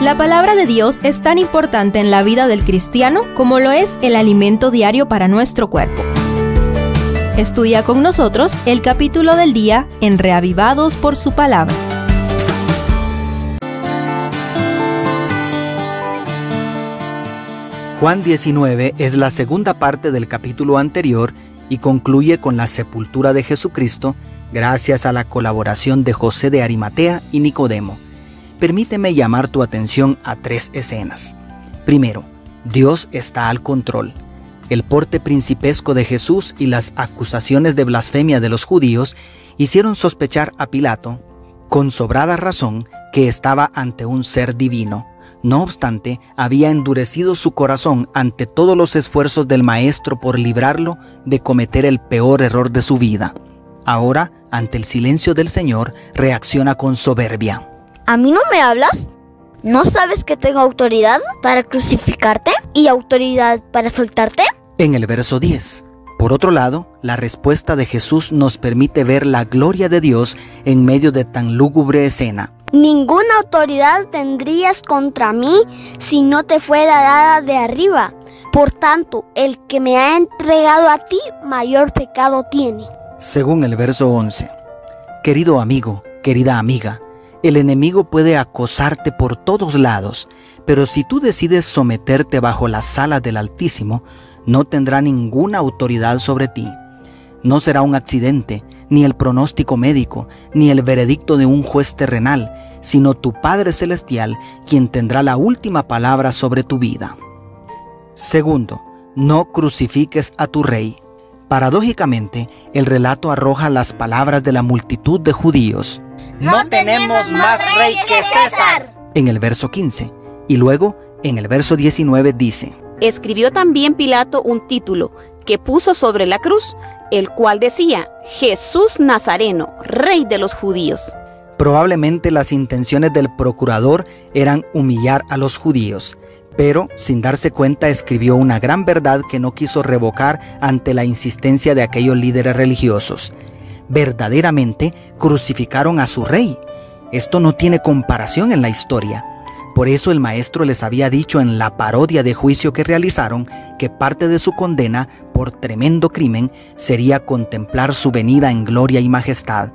La palabra de Dios es tan importante en la vida del cristiano como lo es el alimento diario para nuestro cuerpo. Estudia con nosotros el capítulo del día en Reavivados por su palabra. Juan 19 es la segunda parte del capítulo anterior y concluye con la sepultura de Jesucristo gracias a la colaboración de José de Arimatea y Nicodemo. Permíteme llamar tu atención a tres escenas. Primero, Dios está al control. El porte principesco de Jesús y las acusaciones de blasfemia de los judíos hicieron sospechar a Pilato, con sobrada razón, que estaba ante un ser divino. No obstante, había endurecido su corazón ante todos los esfuerzos del Maestro por librarlo de cometer el peor error de su vida. Ahora, ante el silencio del Señor, reacciona con soberbia. ¿A mí no me hablas? ¿No sabes que tengo autoridad para crucificarte y autoridad para soltarte? En el verso 10. Por otro lado, la respuesta de Jesús nos permite ver la gloria de Dios en medio de tan lúgubre escena. Ninguna autoridad tendrías contra mí si no te fuera dada de arriba. Por tanto, el que me ha entregado a ti, mayor pecado tiene. Según el verso 11. Querido amigo, querida amiga, el enemigo puede acosarte por todos lados, pero si tú decides someterte bajo la sala del Altísimo, no tendrá ninguna autoridad sobre ti. No será un accidente, ni el pronóstico médico, ni el veredicto de un juez terrenal, sino tu Padre Celestial quien tendrá la última palabra sobre tu vida. Segundo, no crucifiques a tu rey. Paradójicamente, el relato arroja las palabras de la multitud de judíos. No tenemos más rey que César. En el verso 15. Y luego, en el verso 19 dice. Escribió también Pilato un título que puso sobre la cruz el cual decía, Jesús Nazareno, rey de los judíos. Probablemente las intenciones del procurador eran humillar a los judíos, pero sin darse cuenta escribió una gran verdad que no quiso revocar ante la insistencia de aquellos líderes religiosos. Verdaderamente crucificaron a su rey. Esto no tiene comparación en la historia. Por eso el maestro les había dicho en la parodia de juicio que realizaron que parte de su condena por tremendo crimen sería contemplar su venida en gloria y majestad.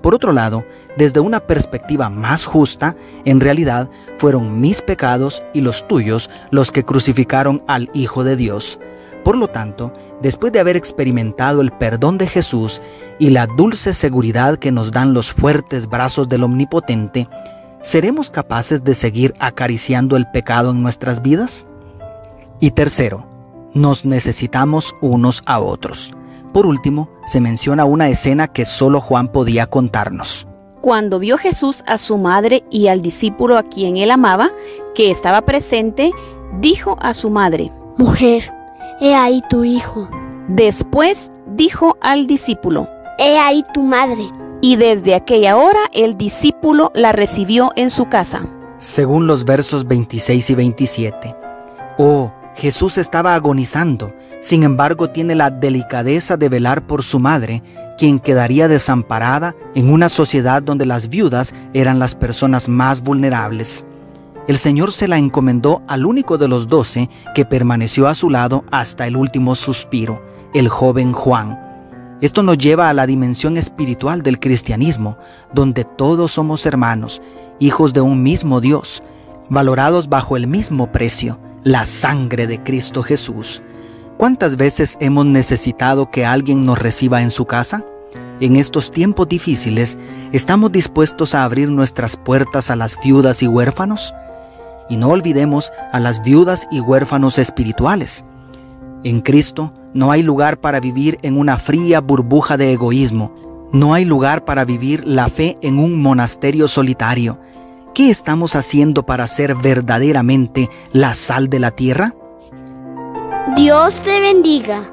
Por otro lado, desde una perspectiva más justa, en realidad fueron mis pecados y los tuyos los que crucificaron al Hijo de Dios. Por lo tanto, después de haber experimentado el perdón de Jesús y la dulce seguridad que nos dan los fuertes brazos del Omnipotente, ¿seremos capaces de seguir acariciando el pecado en nuestras vidas? Y tercero, nos necesitamos unos a otros. Por último, se menciona una escena que solo Juan podía contarnos. Cuando vio Jesús a su madre y al discípulo a quien él amaba, que estaba presente, dijo a su madre, Mujer, he ahí tu hijo. Después dijo al discípulo, He ahí tu madre. Y desde aquella hora el discípulo la recibió en su casa. Según los versos 26 y 27. Oh, Jesús estaba agonizando, sin embargo tiene la delicadeza de velar por su madre, quien quedaría desamparada en una sociedad donde las viudas eran las personas más vulnerables. El Señor se la encomendó al único de los doce que permaneció a su lado hasta el último suspiro, el joven Juan. Esto nos lleva a la dimensión espiritual del cristianismo, donde todos somos hermanos, hijos de un mismo Dios, valorados bajo el mismo precio, la sangre de Cristo Jesús. ¿Cuántas veces hemos necesitado que alguien nos reciba en su casa? En estos tiempos difíciles, ¿estamos dispuestos a abrir nuestras puertas a las viudas y huérfanos? Y no olvidemos a las viudas y huérfanos espirituales. En Cristo no hay lugar para vivir en una fría burbuja de egoísmo. No hay lugar para vivir la fe en un monasterio solitario. ¿Qué estamos haciendo para ser verdaderamente la sal de la tierra? Dios te bendiga.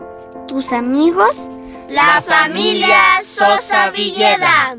Tus amigos, la familia Sosa Villeda.